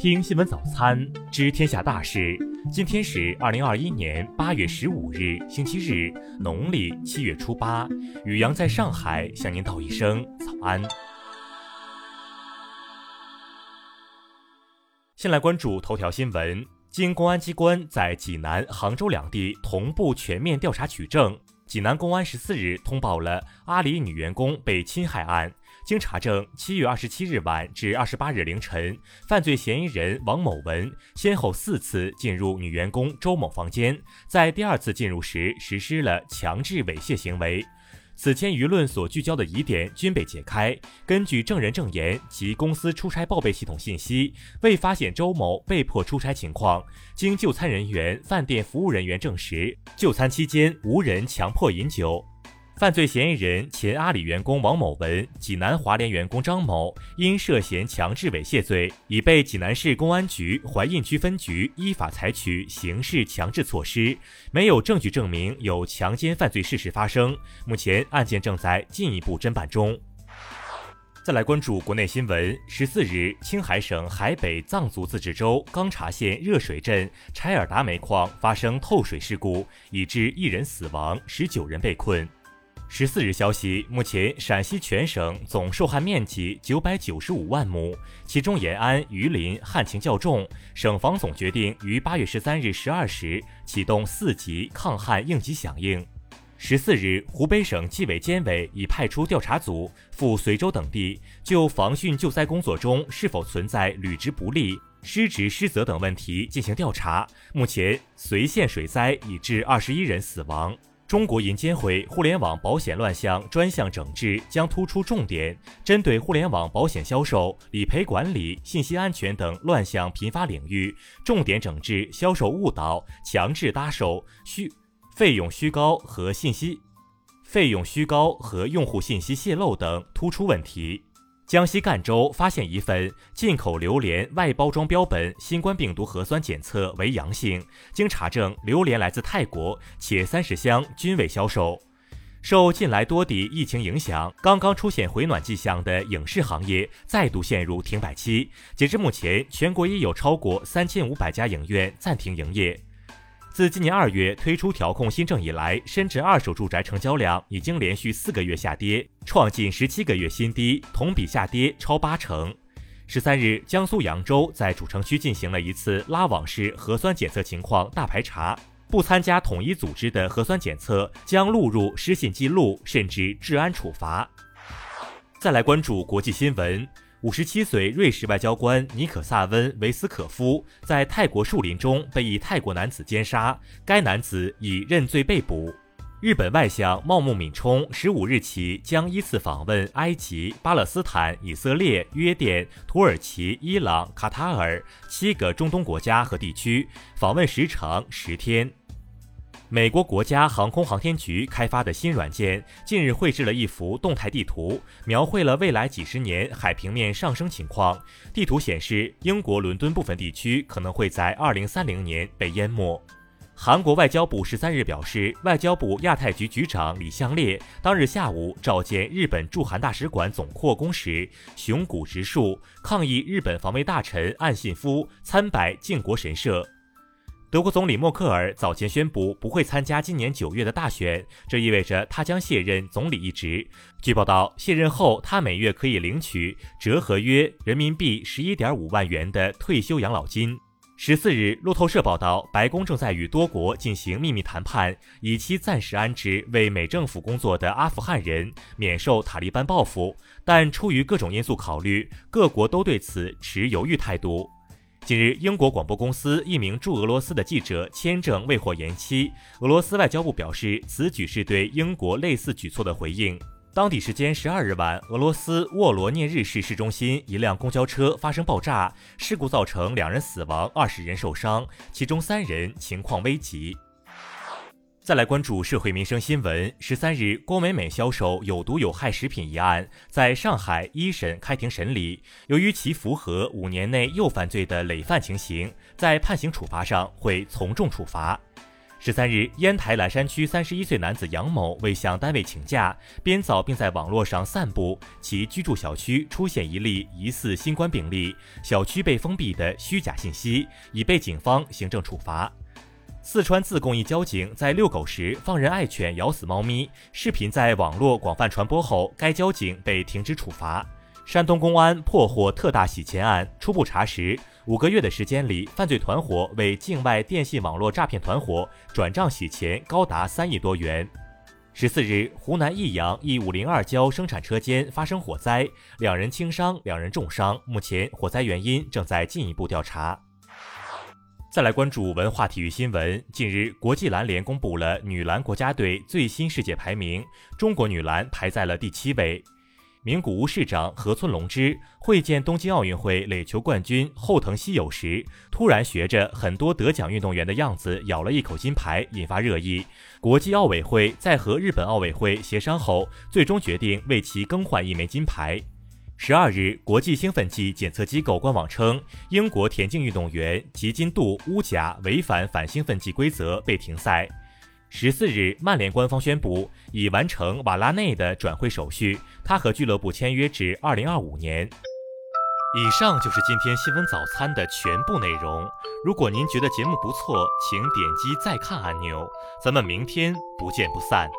听新闻早餐，知天下大事。今天是二零二一年八月十五日，星期日，农历七月初八。雨阳在上海向您道一声早安。先来关注头条新闻。经公安机关在济南、杭州两地同步全面调查取证，济南公安十四日通报了阿里女员工被侵害案。经查证，七月二十七日晚至二十八日凌晨，犯罪嫌疑人王某文先后四次进入女员工周某房间，在第二次进入时实施了强制猥亵行为。此前舆论所聚焦的疑点均被解开。根据证人证言及公司出差报备系统信息，未发现周某被迫出差情况。经就餐人员、饭店服务人员证实，就餐期间无人强迫饮酒。犯罪嫌疑人前阿里员工王某文、济南华联员工张某因涉嫌强制猥亵罪，已被济南市公安局怀印区分局依法采取刑事强制措施，没有证据证明有强奸犯罪事实发生。目前案件正在进一步侦办中。再来关注国内新闻，十四日，青海省海北藏族自治州刚察县热水镇柴尔达煤矿发生透水事故，已致一人死亡，十九人被困。十四日消息，目前陕西全省总受旱面积九百九十五万亩，其中延安、榆林旱情较重。省防总决定于八月十三日十二时启动四级抗旱应急响应。十四日，湖北省纪委监委已派出调查组赴随州等地，就防汛救灾工作中是否存在履职不力、失职失责等问题进行调查。目前，随县水灾已致二十一人死亡。中国银监会互联网保险乱象专项整治将突出重点，针对互联网保险销售、理赔管理、信息安全等乱象频发领域，重点整治销售误导、强制搭售、虚费用虚高和信息费用虚高和用户信息泄露等突出问题。江西赣州发现一份进口榴莲外包装标本新冠病毒核酸检测为阳性，经查证，榴莲来自泰国，且三十箱均未销售。受近来多地疫情影响，刚刚出现回暖迹象的影视行业再度陷入停摆期。截至目前，全国已有超过三千五百家影院暂停营业。自今年二月推出调控新政以来，深圳二手住宅成交量已经连续四个月下跌，创近十七个月新低，同比下跌超八成。十三日，江苏扬州在主城区进行了一次拉网式核酸检测情况大排查，不参加统一组织的核酸检测将录入失信记录，甚至治安处罚。再来关注国际新闻。五十七岁瑞士外交官尼可萨温·维斯可夫在泰国树林中被一泰国男子奸杀，该男子已认罪被捕。日本外相茂木敏充十五日起将依次访问埃及、巴勒斯坦、以色列、约甸、土耳其、伊朗、卡塔尔七个中东国家和地区，访问时长十天。美国国家航空航天局开发的新软件近日绘制了一幅动态地图，描绘了未来几十年海平面上升情况。地图显示，英国伦敦部分地区可能会在2030年被淹没。韩国外交部十三日表示，外交部亚太局局长李相烈当日下午召见日本驻韩大使馆总扩工时，熊谷直树，抗议日本防卫大臣岸信夫参拜靖国神社。德国总理默克尔早前宣布不会参加今年九月的大选，这意味着他将卸任总理一职。据报道，卸任后他每月可以领取折合约人民币十一点五万元的退休养老金。十四日，路透社报道，白宫正在与多国进行秘密谈判，以期暂时安置为美政府工作的阿富汗人免受塔利班报复，但出于各种因素考虑，各国都对此持犹豫态度。近日，英国广播公司一名驻俄罗斯的记者签证未获延期。俄罗斯外交部表示，此举是对英国类似举措的回应。当地时间十二日晚，俄罗斯沃罗涅日市市中心一辆公交车发生爆炸，事故造成两人死亡，二十人受伤，其中三人情况危急。再来关注社会民生新闻。十三日，郭美美销售有毒有害食品一案在上海一审开庭审理。由于其符合五年内又犯罪的累犯情形，在判刑处罚上会从重处罚。十三日，烟台兰山区三十一岁男子杨某为向单位请假，编造并在网络上散布其居住小区出现一例疑似新冠病例、小区被封闭的虚假信息，已被警方行政处罚。四川自贡一交警在遛狗时放任爱犬咬死猫咪，视频在网络广泛传播后，该交警被停职处罚。山东公安破获特大洗钱案，初步查实。五个月的时间里，犯罪团伙为境外电信网络诈骗团伙转账洗钱高达三亿多元。十四日，湖南益阳一五零二交生产车间发生火灾，两人轻伤，两人重伤。目前，火灾原因正在进一步调查。再来关注文化体育新闻。近日，国际篮联公布了女篮国家队最新世界排名，中国女篮排在了第七位。名古屋市长河村隆之会见东京奥运会垒球冠军后藤希友时，突然学着很多得奖运动员的样子咬了一口金牌，引发热议。国际奥委会在和日本奥委会协商后，最终决定为其更换一枚金牌。十二日，国际兴奋剂检测机构官网称，英国田径运动员吉金杜乌贾违反反兴奋剂规则被停赛。十四日，曼联官方宣布已完成瓦拉内的转会手续，他和俱乐部签约至二零二五年。以上就是今天新闻早餐的全部内容。如果您觉得节目不错，请点击再看按钮。咱们明天不见不散。